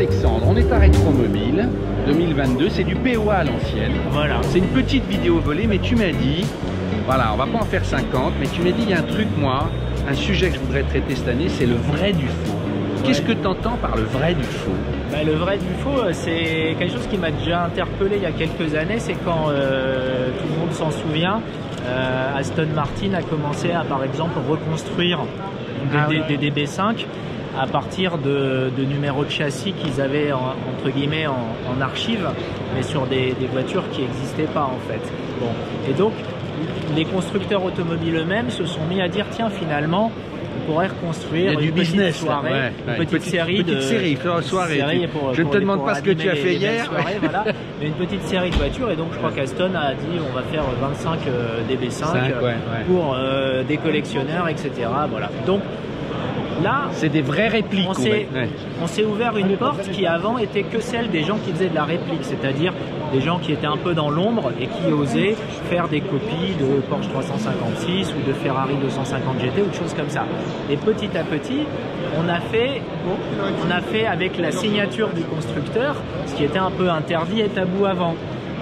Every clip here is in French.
Alexandre, on est à Rétromobile 2022, c'est du POA à l'ancienne. Voilà. C'est une petite vidéo volée, mais tu m'as dit, voilà, on va pas en faire 50, mais tu m'as dit, il y a un truc, moi, un sujet que je voudrais traiter cette année, c'est le vrai du faux. Qu'est-ce que tu entends par le vrai du faux? Bah, le vrai du faux, euh, c'est quelque chose qui m'a déjà interpellé il y a quelques années. C'est quand euh, tout le monde s'en souvient, euh, Aston Martin a commencé à, par exemple, reconstruire des, Ah des- ouais. des DB5 à partir de, de numéros de châssis qu'ils avaient en- entre guillemets en, en archive, mais sur des, des voitures qui n'existaient pas en fait. Bon, et donc les constructeurs automobiles eux-mêmes se sont mis à dire tiens finalement on pourrait reconstruire a du une petite business, soirée, ouais, une ouais, petite, une petite- série petite de série, une soirée, série pour- je ne te demande pas ce que tu as fait hier. soirées, voilà. Mais une petite série de voitures et donc je crois qu'Aston a dit on va faire 25 euh, DB5 Cinq, euh, ouais, ouais. pour euh, des collectionneurs etc. Voilà. Donc là C'est des vraies répliques. on s'est ouais. ouvert une porte qui avant était que celle des gens qui faisaient de la réplique, c'est-à-dire des gens qui étaient un peu dans l'ombre et qui osaient faire des copies de Porsche 356 ou de Ferrari 250 GT ou de choses comme ça. Et petit à petit, on a fait, on a fait avec la signature du constructeur, ce qui était un peu interdit et tabou avant.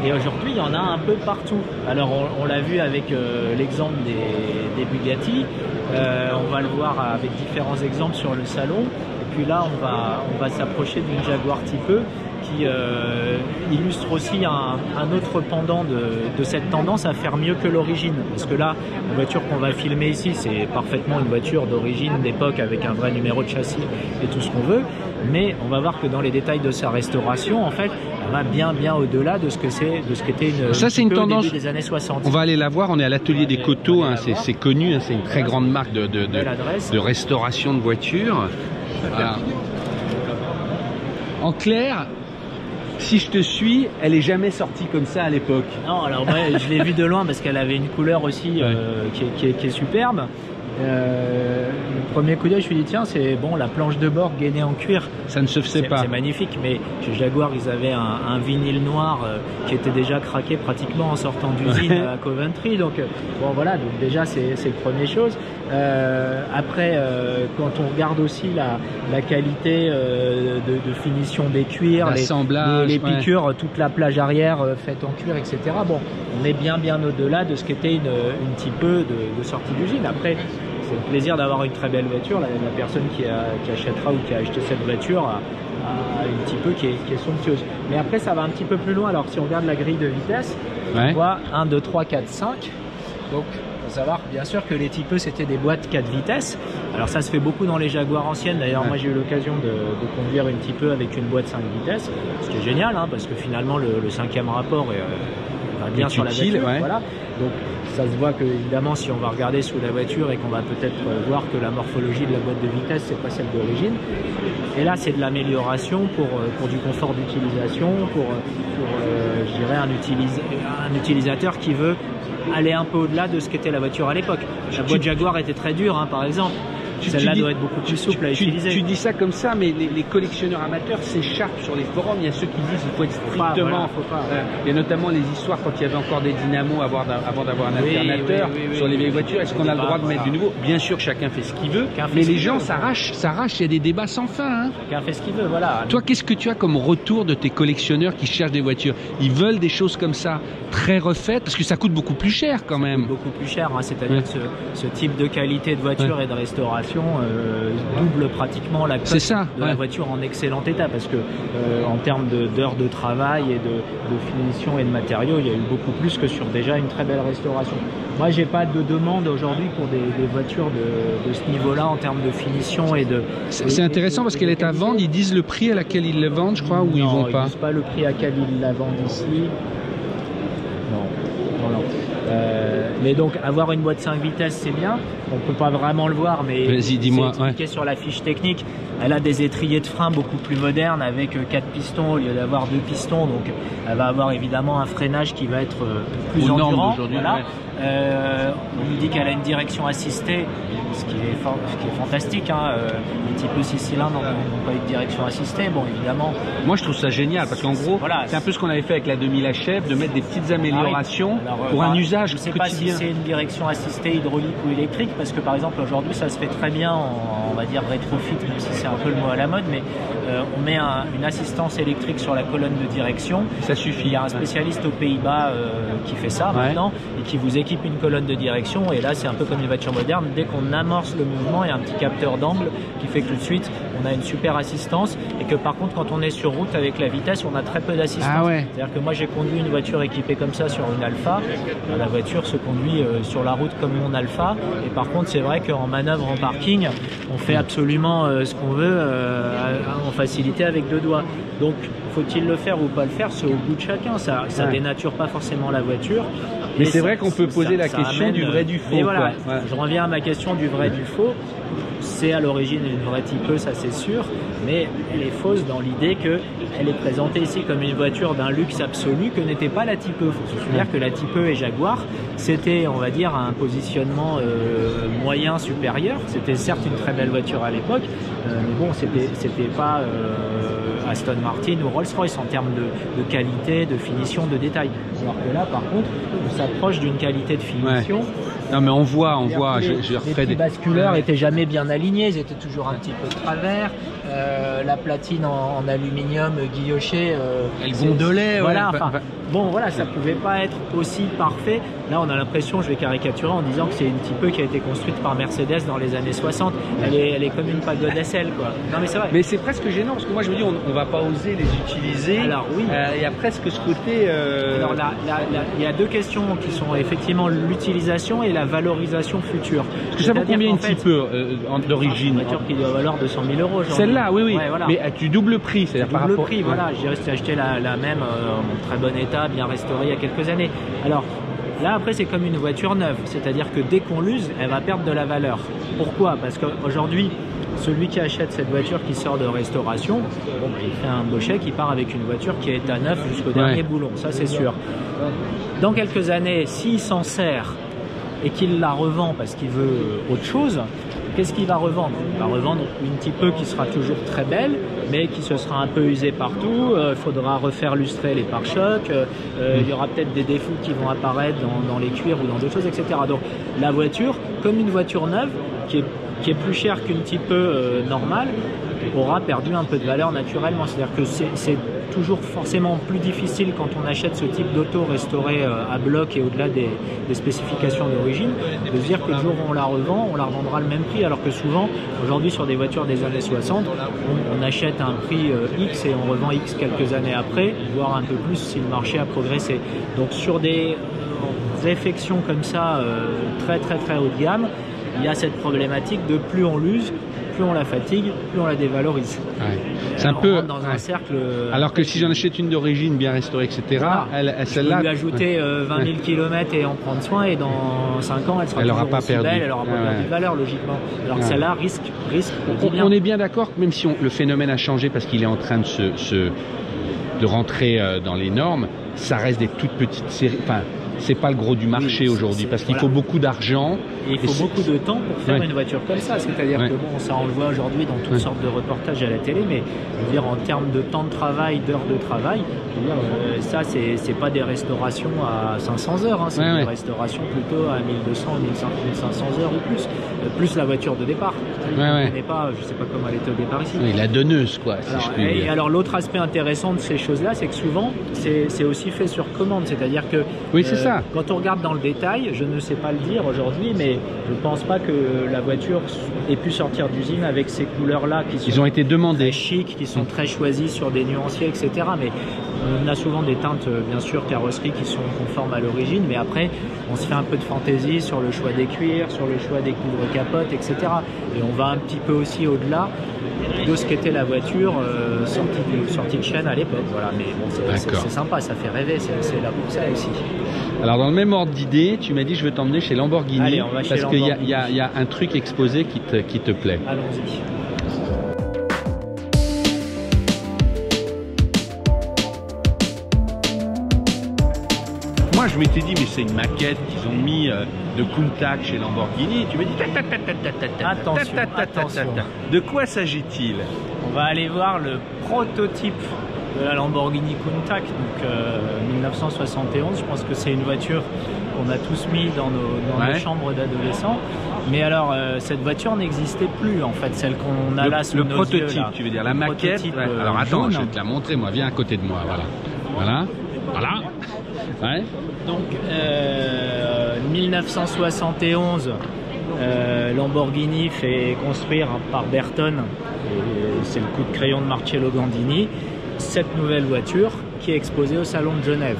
Et aujourd'hui, il y en a un peu partout. Alors, on, on l'a vu avec euh, l'exemple des, des Bugatti. Euh, on va le voir avec différents exemples sur le salon. Et puis là, on va, on va s'approcher d'une Jaguar Type qui euh, illustre aussi un, un autre pendant de, de cette tendance à faire mieux que l'origine. Parce que là, la voiture qu'on va filmer ici, c'est parfaitement une voiture d'origine, d'époque, avec un vrai numéro de châssis et tout ce qu'on veut. Mais on va voir que dans les détails de sa restauration, en fait, elle va bien, bien au-delà de ce que c'est, de ce qu'était une. Ça, c'est une tendance- des années 60. On va aller la voir, on est à l'atelier des coteaux, on hein, c'est connu, hein, c'est une très grande marque de, restauration de voitures. Voilà. En clair, si je te suis, elle est jamais sortie comme ça à l'époque. Non, alors moi, je l'ai vue de loin parce qu'elle avait une couleur aussi euh, qui, est, qui est- qui est superbe. Euh, le premier coup d'œil, je me suis dit tiens, c'est bon, la planche de bord gainée en cuir, Ça ne se faisait pas. c'est magnifique. Mais chez Jaguar, ils avaient un, un vinyle noir euh, qui était déjà craqué pratiquement en sortant d'usine à Coventry. Donc euh, bon, voilà, donc déjà c'est la première chose. Euh, après, euh, quand on regarde aussi la, la qualité euh, de, de finition des cuirs, les, les, les ouais. piqûres, toute la plage arrière euh, faite en cuir, etc. Bon, on est bien bien au-delà de ce qu'était une, une type de, de sortie d'usine. Après, c'est le plaisir d'avoir une très belle voiture. La, la personne qui, a- qui achètera ou qui a acheté cette voiture a, a une type E qui est, qui est somptueuse. Mais après, ça va un petit peu plus loin. Alors, si on regarde la grille de vitesse, Ouais. on voit 1, 2, 3, 4, 5. Donc, faut savoir bien sûr que les type E c'était des boîtes 4 vitesses. Alors ça se fait beaucoup dans les Jaguars anciennes. D'ailleurs, Ouais. moi j'ai eu l'occasion de, de conduire une type avec une boîte 5 vitesses, ce qui est génial hein, parce que finalement le, le cinquième rapport est, euh, va bien sur la voiture. ouais. Voilà. Donc ça se voit que évidemment si on va regarder sous la voiture et qu'on va peut-être euh, voir que la morphologie de la boîte de vitesse c'est pas celle d'origine. Et là c'est de l'amélioration pour, euh, pour du confort d'utilisation, pour, euh, pour euh, je dirais un, utilis- un utilisateur qui veut aller un peu au-delà de ce qu'était la voiture à l'époque. La boîte Jaguar était très dure hein, par exemple. Celle-là doit être beaucoup plus souple à tu, utiliser. tu dis ça comme ça, mais les, les collectionneurs amateurs s'écharpent sur les forums. Il y a ceux qui disent qu'il faut être pas, strictement. voilà, faut pas, ouais. Il y a notamment les histoires quand il y avait encore des dynamos avant d'a- avant d'avoir un Oui, alternateur oui, oui, oui, sur les vieilles voitures. Est-ce qu'on a le droit de mettre voilà. du nouveau? Bien sûr, chacun fait ce qu'il veut, Chacun mais les gens s'arrachent, s'arrachent. Il y a des débats sans fin. hein. Chacun fait ce qu'il veut, voilà. Toi, qu'est-ce que tu as comme retour de tes collectionneurs qui cherchent des voitures? Ils veulent des choses comme ça, très refaites, parce que ça coûte beaucoup plus cher quand même. beaucoup plus cher, hein. c'est-à-dire Ouais. que ce, ce type de qualité de voiture et de restauration euh, double pratiquement la cote ça, de ouais. la voiture en excellent état parce que euh, en termes d'heures de, travail et de, de finition et de matériaux, il y a eu beaucoup plus que sur déjà une très belle restauration. Moi, j'ai pas de demande aujourd'hui pour des, des voitures de, de ce niveau-là en termes de finition et de. C'est intéressant parce qu'elle est à vendre. Ils disent le prix à laquelle ils le vendent, je crois, ou ils vont pas. disent pas le prix à quel ils la vendent ici. Non, non, non. Euh, mais donc avoir une boîte 5 vitesses c'est bien, on peut pas vraiment le voir mais Vas-y, dis-moi, sur la fiche technique. Elle a des étriers de frein beaucoup plus modernes avec 4 pistons au lieu d'avoir 2 pistons donc elle va avoir évidemment un freinage qui va être euh, plus Aux endurant. voilà. ouais. Euh, on nous dit qu'elle a une direction assistée, ce qui est, ce qui est fantastique. Hein. Euh, les types 6 cylindres n'ont pas eu de direction assistée. Bon, évidemment, Moi, je trouve ça génial parce qu'en gros, Voilà. c'est un peu ce qu'on avait fait avec la 2000 HF, de mettre des petites améliorations Ah. Alors, euh, pour bah, un usage je sais pas si c'est une direction assistée hydraulique ou électrique Parce que par exemple aujourd'hui ça se fait très bien en, on va dire rétrofit, même si c'est un peu le mot à la mode, mais euh, on met une assistance électrique sur la colonne de direction. Ça suffit. Il y a un spécialiste aux Pays-Bas euh, qui fait ça maintenant et qui vous équipe une colonne de direction. Et là c'est un peu comme une voiture moderne. Dès qu'on amorce le mouvement, il y a un petit capteur d'angle qui fait que tout de suite on a une super assistance et que par contre quand on est sur route avec la vitesse, on a très peu d'assistance. Ah ouais. C'est-à-dire que moi j'ai conduit une voiture équipée comme ça sur une Alpha. La voiture se conduit euh, sur la route comme mon Alpha. Et par contre c'est vrai qu'en manœuvre en parking, on fait absolument euh, ce qu'on veut facilité avec deux doigts. Donc faut-il le faire ou pas le faire? C'est au goût de chacun. Ça, ça dénature pas forcément la voiture. Mais c'est vrai qu'on peut poser la question du vrai du faux. Voilà, Je reviens à ma question du vrai du faux c'est à l'origine une vraie type ça c'est sûr, mais elle est fausse dans l'idée qu'elle est présentée ici comme une voiture d'un luxe absolu que n'était pas la type E. Il faut se souvenir que la type E et Jaguar, c'était, on va dire, un positionnement euh, moyen supérieur. C'était certes une très belle voiture à l'époque, euh, mais bon, c'était, c'était pas euh, Aston Martin ou Rolls-Royce en termes de, qualité, de finition, de détail. Alors que là, par contre, on s'approche d'une qualité de finition. Non, mais on voit, on voit. Les, je, les des basculeurs étaient jamais bien alignés, ils étaient toujours un petit peu de travers. Euh, la platine en, aluminium guilloché, euh, elle gondolait. Voilà, enfin, bon, voilà, ça pouvait pas être aussi parfait. Là, on a l'impression, je vais caricaturer en disant que c'est une type qui a été construite par Mercedes dans les années 60. Elle est, elle est comme une pagode SL, quoi. Non, mais c'est vrai. Mais c'est presque gênant parce que moi, je me dis, on, on va pas oser les utiliser. Alors oui. Euh, il y a presque ce côté. Euh, Alors là, il y a deux questions qui sont effectivement l'utilisation et la valorisation future. Parce que ça vaut combien une type euh, d'origine Une voiture qui doit valoir 200 000 euros. Celle-là, oui, oui. Mais tu double prix, c'est-à-dire par double prix, voilà. J'ai acheter la, la même en très bon état, bien restaurée il y a quelques années. Alors Là, après, c'est comme une voiture neuve, c'est-à-dire que dès qu'on l'use, elle va perdre de la valeur. Pourquoi? Parce qu'aujourd'hui, celui qui achète cette voiture qui sort de restauration, bon, il fait un beau chèque, il part avec une voiture qui est à neuf jusqu'au dernier boulon, ça c'est sûr. Dans quelques années, s'il s'en sert et qu'il la revend parce qu'il veut autre chose, Qu'est-ce qu'il va revendre? Il va revendre une type E qui sera toujours très belle, mais qui se sera un peu usée partout. Il euh, faudra refaire lustrer les pare-chocs. Euh, euh, il y aura peut-être des défauts qui vont apparaître dans, les cuirs ou dans d'autres choses, etc. Donc la voiture, comme une voiture neuve, qui est, plus chère qu'une type E normale, aura perdu un peu de valeur naturellement. C'est-à-dire que c'est toujours forcément plus difficile quand on achète ce type d'auto restauré euh, à bloc et au-delà des, spécifications d'origine, de se dire que le jour où on la revend, on la revendra le même prix, alors que souvent, aujourd'hui sur des voitures des années 60, on, achète un prix euh, X et on revend X quelques années après, voire un peu plus si le marché a progressé. Donc sur des réflexions comme ça, euh, très très très haut de gamme, il y a cette problématique de plus on l'use, plus on la fatigue, plus on la dévalorise. C'est un peu dans un cercle. Alors que si j'en achète une d'origine bien restaurée, etc., elle, celle-là. lui ajouter 20 000 km et en prendre soin, et dans 5 ans, elle sera elle toujours pas perdu. belle, elle n'aura pas perdu de valeur, logiquement. Alors que celle-là risque, risque. On, est bien d'accord, même si le phénomène a changé parce qu'il est en train de se, de rentrer euh, dans les normes, ça reste des toutes petites séries. Enfin, c'est pas le gros du marché aujourd'hui parce qu'il faut beaucoup d'argent. Et il faut beaucoup de temps pour faire une voiture comme ça. C'est-à-dire que bon, ça on le voit aujourd'hui dans toutes sortes de reportages à la télé, mais je veux dire en termes de temps de travail, d'heures de travail, euh, ça c'est pas des restaurations à 500 heures, hein. c'est des restaurations plutôt à 1200, 1500 heures ou plus, euh, plus la voiture de départ. Je ne pas, je sais pas comment elle était au départ ici. la donneuse quoi. alors, et alors l'autre aspect intéressant de ces choses-là, c'est que souvent c'est aussi fait sur commande, c'est-à-dire que oui, c'est ça. Quand on regarde dans le détail, je ne sais pas le dire aujourd'hui, mais je ne pense pas que la voiture ait pu sortir d'usine avec ces couleurs-là qui sont Ils ont été demandés. très chic, qui sont très choisis sur des nuanciers, etc. Mais on a souvent des teintes, bien sûr, carrosserie qui sont conformes à l'origine, mais après, on se fait un peu de fantaisie sur le choix des cuirs, sur le choix des couvre-capotes, etc. Et on va un petit peu aussi au-delà de ce qu'était la voiture euh, sortie, de, chaîne à l'époque. Voilà, mais bon, c'est sympa, ça fait rêver, c'est là pour ça aussi. Alors dans le même ordre d'idée, tu m'as dit je veux t'emmener chez Lamborghini parce qu'il y, y, a un truc exposé qui te, qui te plaît. Allons-y. Moi je m'étais dit mais c'est une maquette qu'ils ont mis euh, de Countach chez Lamborghini. Tu me dis attention, attention. De quoi s'agit-il On va aller voir le prototype de la Lamborghini Countach, donc 1971. Euh, je pense que c'est une voiture qu'on a tous mis dans nos, dans nos chambres d'adolescents. Mais alors, euh, cette voiture n'existait plus, en fait, celle qu'on a le, là sous le nos prototype, yeux, là. tu veux dire, la Le maquette. ouais. euh, Alors attends, jaune. je vais te la montrer, moi. Viens à côté de moi, voilà. Voilà. Voilà. Ouais. Donc, euh, 1971, euh, Lamborghini fait construire par Berton, c'est le coup de crayon de Marcello Gandini, cette nouvelle voiture qui est exposée au Salon de Genève.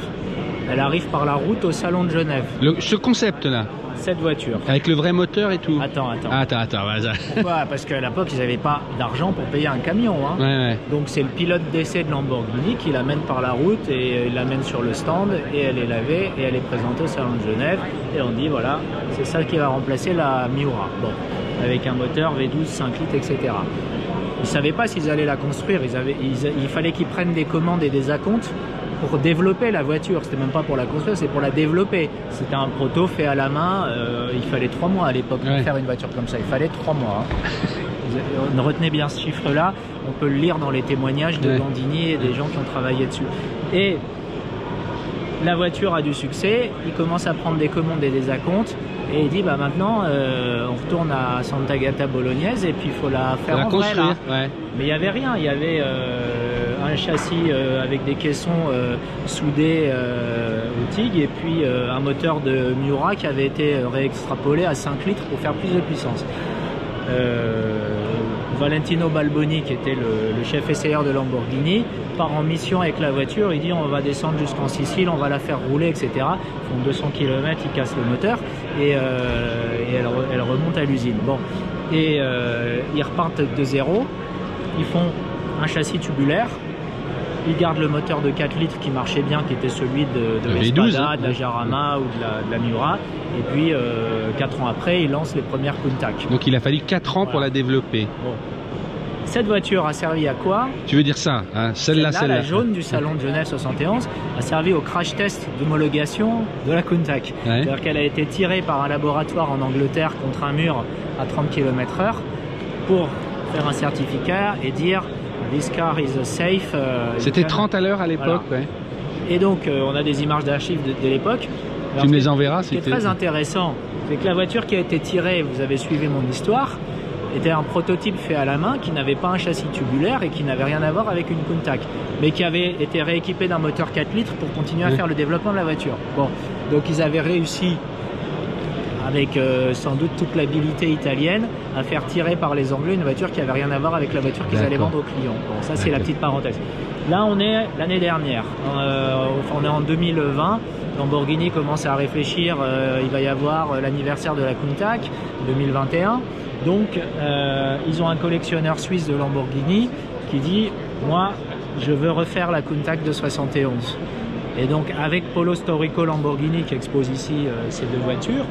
Elle arrive par la route au Salon de Genève, Le- ce concept-là, cette voiture. avec le vrai moteur et tout. Attends, attends. Ah, Attends, attends, vas-y. Pourquoi? Parce qu'à l'époque, ils n'avaient pas d'argent pour payer un camion. hein. Ouais, ouais. Donc c'est le pilote d'essai de Lamborghini qui l'amène par la route et euh, il l'amène sur le stand et elle est lavée et elle est présentée au salon de Genève et on dit voilà c'est ça qui va remplacer la Miura. Bon, avec un moteur V12 5 litres etc. Ils savaient pas s'ils allaient la construire, ils avaient, ils- il fallait qu'ils prennent des commandes et des acomptes pour développer la voiture. C'était même pas pour la construire, c'est pour la développer. C'était un proto fait à la main. euh, il fallait trois mois à l'époque pour Ouais. faire une voiture comme ça. Il fallait trois mois. hein. Vous- Retenez bien ce chiffre-là, on peut le lire dans les témoignages de Ouais. Gandini et des gens qui ont travaillé dessus. Et la voiture a du succès, il commence à prendre des commandes et des acomptes, et il dit bah maintenant euh, on retourne à Santa Gata Bolognaise et puis il faut la faire La en vrai là. ouais. Mais il n'y avait rien, il y avait euh, un châssis euh, avec des caissons soudés au TIG et puis un moteur de Miura qui avait été réextrapolé à 5 litres pour faire plus de puissance. Valentino Balboni, qui était le, chef essayeur de Lamborghini, part en mission avec la voiture. Il dit on va descendre jusqu'en Sicile, on va la faire rouler, etc. Ils font 200 km, ils cassent le moteur et, euh, elle remonte à l'usine. Bon, et euh, ils repartent de zéro. Ils font un châssis tubulaire. Ils gardent le moteur de 4 litres qui marchait bien, qui était celui de, de Le l'Espada, V12, de la Jarama ou de la, de la Miura. Et puis, 4 ans après, ils lancent les premières Countach. Donc il a fallu 4 ans pour la développer. Bon. Cette voiture a servi à quoi? Tu veux dire ça hein? Celle-là, celle-là. la jaune du salon de Genève 71 a servi au crash test d'homologation de la Countach. Ouais. C'est-à-dire qu'elle a été tirée par un laboratoire en Angleterre contre un mur à 30 km/h pour faire un certificat et dire This car is safe. euh, C'était you can- 30 à l'heure à l'époque, ouais. Et donc, euh, on a des images d'archives de, de l'époque. Tu me les enverras, c'était- très intéressant, c'est que la voiture qui a été tirée, vous avez suivi mon histoire, était un prototype fait à la main qui n'avait pas un châssis tubulaire et qui n'avait rien à voir avec une Countach, mais qui avait été rééquipé d'un moteur 4 litres pour continuer à Oui. faire le développement de la voiture. Bon, donc ils avaient réussi avec euh, sans doute toute l'habilité italienne, à faire tirer par les Anglais une voiture qui avait rien à voir avec la voiture qu'ils allaient vendre aux clients. Bon, ça c'est la petite parenthèse. Là, on est l'année dernière. Euh, on est en 2020. Lamborghini commence à réfléchir. euh, il va y avoir l'anniversaire de la Countach 2021. Donc, ils ont un collectionneur suisse de Lamborghini qui dit Moi, je veux refaire la Countach de 71. Et donc, avec Polo Storico Lamborghini qui expose ici euh, ces deux voitures,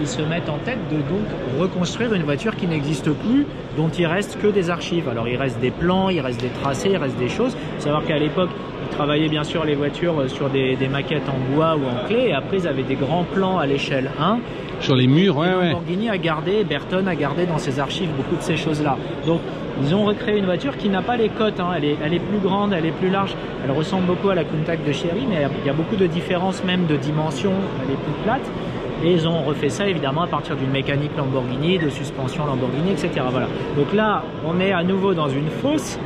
ils se mettent en tête de donc reconstruire une voiture qui n'existe plus, dont il reste que des archives. Alors il reste des plans, il reste des tracés, il reste des choses. Il faut savoir qu'à l'époque, ils travaillaient bien sûr les voitures euh, sur des, des maquettes en bois ou en clé, et après ils avaient des grands plans à l'échelle 1. Sur les murs, ouais, ouais. Lamborghini a gardé, Berton a gardé dans ses archives beaucoup de ces choses-là. Donc ils ont recréé une voiture qui n'a pas les côtes, hein. elle, est, elle est plus grande, elle est plus large, elle ressemble beaucoup à la Countach de Chery, mais il y a beaucoup de différences même de dimension, elle est plus plate. Et ils ont refait ça évidemment à partir d'une mécanique Lamborghini, de suspension Lamborghini, etc. Voilà. Donc là, on est à nouveau dans une fosse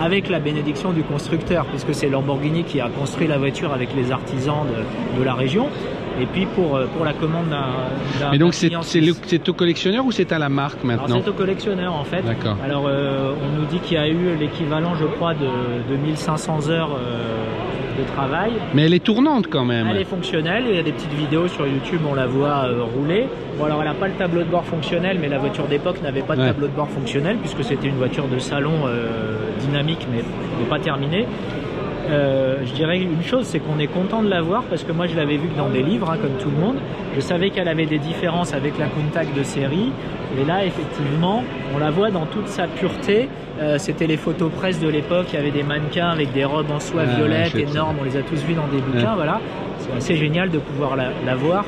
avec la bénédiction du constructeur, puisque c'est Lamborghini qui a construit la voiture avec les artisans de, de la région. Et puis pour, euh, pour la commande d'un. Mais donc c'est au collectionneur ou c'est à la marque maintenant c'est au collectionneur en fait. D'accord. Alors euh, on nous dit qu'il y a eu l'équivalent, je crois, de, de 1500 heures euh, de travail. Mais elle est tournante quand même. Elle est fonctionnelle, il y a des petites vidéos sur YouTube, on la voit euh, rouler. Bon alors elle n'a pas le tableau de bord fonctionnel, mais la voiture d'époque n'avait pas de Ouais. tableau de bord fonctionnel puisque c'était une voiture de salon euh, dynamique mais, mais pas terminée. Euh, je dirais une chose, c'est qu'on est content de la voir parce que moi je l'avais vue que dans des livres, hein, comme tout le monde. Je savais qu'elle avait des différences avec la Countach de série. Et là, effectivement, on la voit dans toute sa pureté. Euh, C'était les photos presse de l'époque. Il y avait des mannequins avec des robes en soie Ah, violette énormes. On les a tous vus dans des bouquins. Ouais. Voilà, c'est assez génial de pouvoir la, la voir.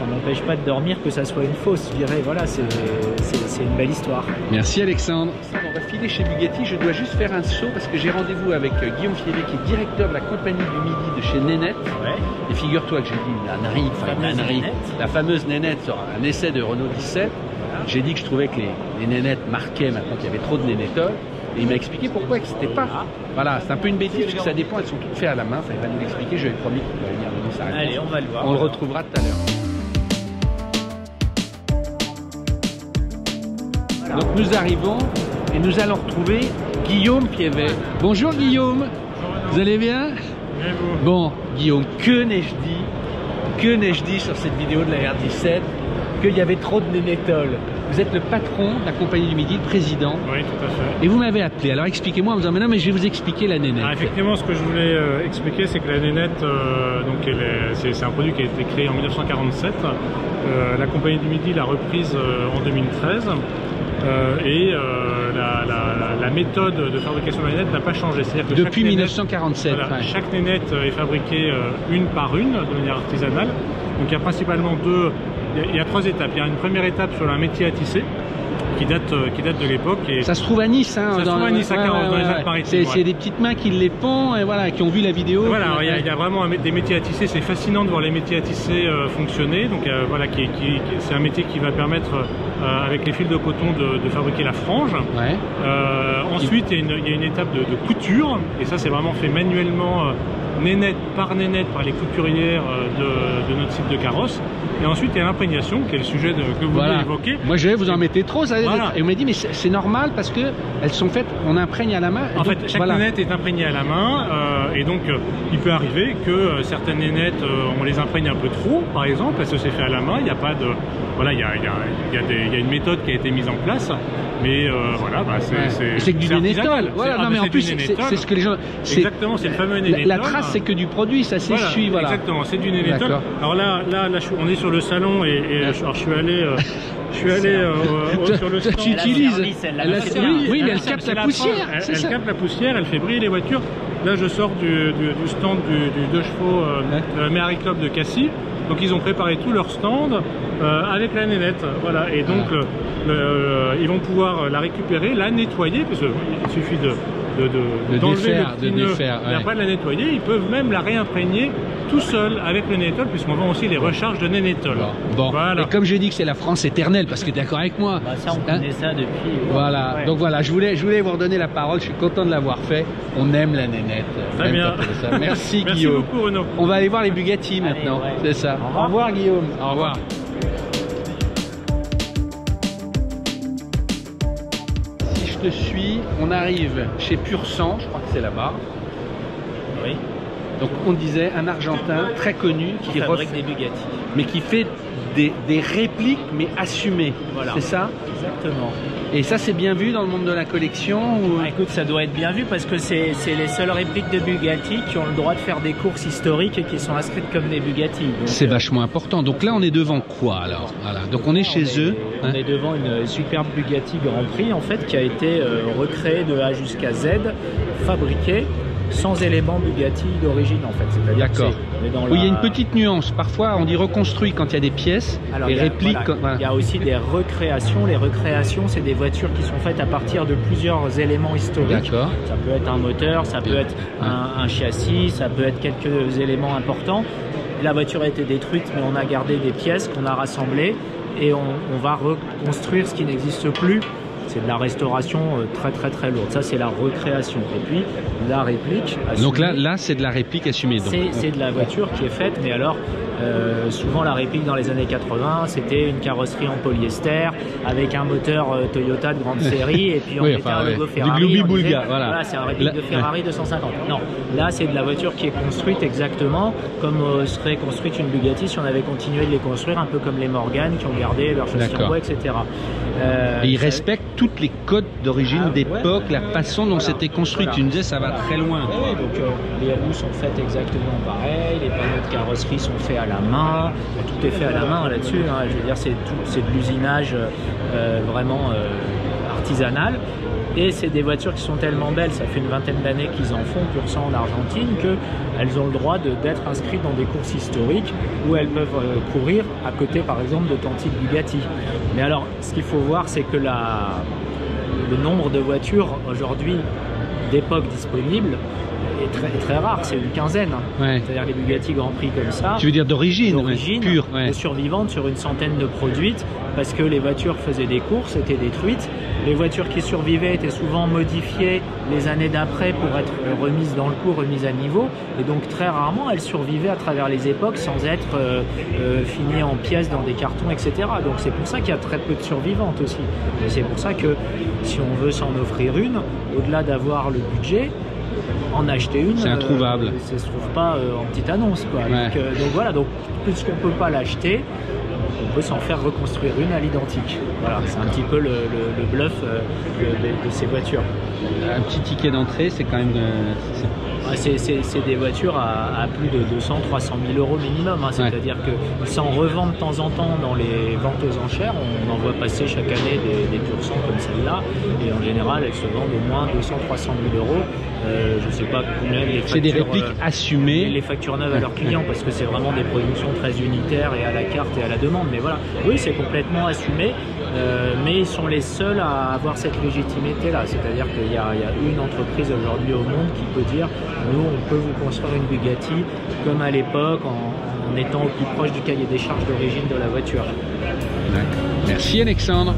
Ça m'empêche pas de dormir que ça soit une fausse. Je dirais, voilà, c'est une belle histoire. Merci Alexandre. On va filer chez Bugatti. Je dois juste faire un saut parce que j'ai rendez-vous avec euh, Guillaume Filet, qui est directeur de la compagnie du Midi de chez Nénette. Et figure-toi que j'ai dit une ânerie, enfin une la fameuse Nénette sur un essai de Renault 17. J'ai dit que je trouvais que les, les nénettes marquaient maintenant qu'il y avait trop de nénétoles. Et il m'a expliqué pourquoi que c'était pas. Voilà, c'est un peu une bêtise parce que ça dépend, elles sont toutes faites à la main. Enfin, il va nous l'expliquer, je lui ai promis qu'il va venir réponse. Allez, on va le voir. On le retrouvera tout à l'heure. Donc nous arrivons et nous allons retrouver Guillaume Piévet. Bonjour Guillaume, vous allez bien? Bon, Guillaume, que n'ai-je dit Que n'ai-je dit sur cette vidéo de la R17 Qu'il y avait trop de nénétoles. Vous êtes le patron de la compagnie du Midi, le président. Oui, tout à fait. Et vous m'avez appelé. Alors expliquez-moi en me disant, mais non, mais je vais vous expliquer la nénette. Ah, effectivement, ce que je voulais euh, expliquer, c'est que la nénette, euh, donc c'est un produit qui a été créé en 1947. Euh, la compagnie du Midi l'a reprise en 2013. Et la, méthode de fabrication de la nénette n'a pas changé. Que Depuis 1947. Chaque nénette est fabriquée une par une, de manière artisanale. Donc il y a principalement deux il y, a trois étapes. Il y a une première étape sur un métier à tisser qui date, euh, qui date de l'époque. Ça se trouve à Nice, hein, ça dans, se trouve à Nice, à dans les Alpes-Maritimes. C'est des petites mains qui les font et voilà, qui ont vu la vidéo. Voilà, il y, a, vraiment des métiers à tisser. C'est fascinant de voir les métiers à tisser euh, fonctionner. Donc euh, voilà, qui, qui, c'est un métier qui va permettre avec les fils de coton de, fabriquer la frange. ensuite, il y, a une, étape de, de, couture et ça, c'est vraiment fait manuellement nénette par nénette par les couturières euh, de, notre site de carrosse. Et ensuite, il y a l'imprégnation, qui est le sujet que vous voilà. évoquer. Moi, je vais vous en mettez trop, ça Et on m'a dit, mais c'est normal parce que elles sont faites, on imprègne à la main. En fait, chaque nénette est imprégnée à la main, euh, et donc euh, il peut arriver que certaines nénettes, on les imprègne un peu trop, par exemple, parce que c'est fait à la main. Il n'y a pas de, voilà, il y a, il y, a, il y a, une méthode qui a été mise en place. Mais voilà, bah, c'est que du nénétol. Voilà, non, mais en plus, c'est ce que les gens. Exactement, c'est le fameux nénétol. La, trace, c'est que du produit, ça s'essuie. Voilà, Exactement, c'est du nénétol. Alors là, là, là, on est sur le salon et, et alors, je suis allé. Euh, je suis allé euh, sur le stand. Tu utilises Oui, mais elle capte la poussière. Elle, capte la poussière, elle fait briller les voitures. Là, je sors du, du, du stand du, du deux chevaux euh, Mary Club de Cassis. Donc ils ont préparé tout leur stand euh, avec la nénette. Voilà. Et donc ah. euh, ils vont pouvoir la récupérer, la nettoyer, parce qu'il suffit de de, de, défaire, de défaire, et après la nettoyer, ils peuvent même la réimprégner tout seul avec le nénétol, puisqu'on vend aussi les recharges de nénétol. Bon, et comme j'ai dit que c'est la France éternelle, parce que tu es d'accord avec moi bah Ça, on hein connaît ça depuis. Voilà, donc voilà, je voulais, je voulais vous redonner la parole, je suis content de l'avoir fait. On aime la nénette. Très bien. Merci, Guillaume. beaucoup, Renaud. On va aller voir les Bugatti maintenant, c'est ça. Au revoir, Guillaume. Au revoir. te suis, on arrive chez Pur Sang, je crois que c'est là-bas. Oui. Donc on disait un Argentin très connu qui, fabrique des Bugatti. Mais qui fait des, répliques mais assumées. Voilà. C'est ça Exactement. Et ça c'est bien vu dans le monde de la collection ou... Ah, écoute, ça doit être bien vu parce que c'est les seules répliques de Bugatti qui ont le droit de faire des courses historiques et qui sont inscrites comme des Bugatti. C'est euh, vachement important. Donc là on est devant quoi alors? Voilà. Donc on est chez eux. On hein? est devant une superbe Bugatti Grand Prix en fait qui a été euh, recréée de A jusqu'à Z, fabriquée sans éléments Bugatti d'origine en fait. D'accord. Oui, il y a une petite nuance. Parfois, on dit reconstruit quand il y a des pièces et réplique. Il y a aussi des recréations. Les recréations, c'est des voitures qui sont faites à partir de plusieurs éléments historiques. Ça peut être un moteur, ça peut être un, châssis, ça peut être quelques éléments importants. La voiture a été détruite, mais on a gardé des pièces qu'on a rassemblées et on va reconstruire ce qui n'existe plus c'est de la restauration euh, très très très lourde. Ça, c'est la recréation. Et puis, la réplique. Assumée, donc là, là c'est de la réplique assumée. C'est de la voiture qui est faite, mais alors euh, souvent la réplique dans les années 80, c'était une carrosserie en polyester avec un moteur euh, Toyota de grande série et puis on mettait un logo Ferrari. Du voilà. voilà c'est un réplique de Ferrari 250. Non, là c'est de la voiture qui est construite exactement comme serait construite une Bugatti si on avait continué de les construire, un peu comme les Morgan qui ont gardé leur châssis en bois, etc. et ils respectent toutes les codes d'origine ah, d'époque, la façon dont c'était construit. Tu nous disais, ça va très loin. donc euh, les roues sont faites exactement pareil, les panneaux de carrosserie sont faits à main, tout est fait à la main là-dessus. Hein. Je veux dire, c'est de l'usinage euh, vraiment euh, artisanal. Et c'est des voitures qui sont tellement belles, ça fait une vingtaine d'années qu'ils en font pur sang en Argentine, qu'elles ont le droit d'être inscrites dans des courses historiques où elles peuvent euh, courir à côté par exemple d'authentiques Bugatti. Mais alors, ce qu'il faut voir, c'est que le nombre de voitures aujourd'hui d'époque disponibles très, très rare, c'est une quinzaine. C'est-à-dire les Bugatti Grand Prix comme ça. Tu veux dire d'origine D'origine, pure, survivantes sur une centaine de produites, parce que les voitures faisaient des courses, étaient détruites. Les voitures qui survivaient étaient souvent modifiées les années d'après pour être remises dans le cours, remises à niveau. Et donc très rarement, elles survivaient à travers les époques sans être euh, euh, finies en pièces dans des cartons, etc. Donc c'est pour ça qu'il y a très peu de survivantes aussi. Et c'est pour ça que si on veut s'en offrir une, au-delà d'avoir le budget, en acheter une. C'est introuvable. Euh, ça se trouve pas euh, en petite annonce. Quoi. Donc, euh, donc, voilà, donc puisqu'on peut pas l'acheter, on peut s'en faire reconstruire une à l'identique. Voilà, c'est un petit peu le, bluff de, ces voitures. Un petit ticket d'entrée, c'est quand même. c'est des voitures à, plus de 200, 300 000 euros minimum. Hein. C'est-à-dire qu'ils s'en revendent de temps en temps dans les ventes aux enchères. On en voit passer chaque année des, des pur comme celle-là. Et en général, elles se vendent au moins 200, 300 000 euros. Euh, je sais pas combien les C'est des répliques euh, assumées. Les factures neuves à leurs clients parce que c'est vraiment des productions très unitaires et à la carte et à la demande. Mais voilà, oui, c'est complètement assumé. Euh, mais ils sont les seuls à avoir cette légitimité-là. C'est-à-dire qu'il y, a une entreprise aujourd'hui au monde qui peut dire nous, on peut vous construire une Bugatti comme à l'époque en, en étant au plus proche du cahier des charges d'origine de la voiture. Merci Alexandre.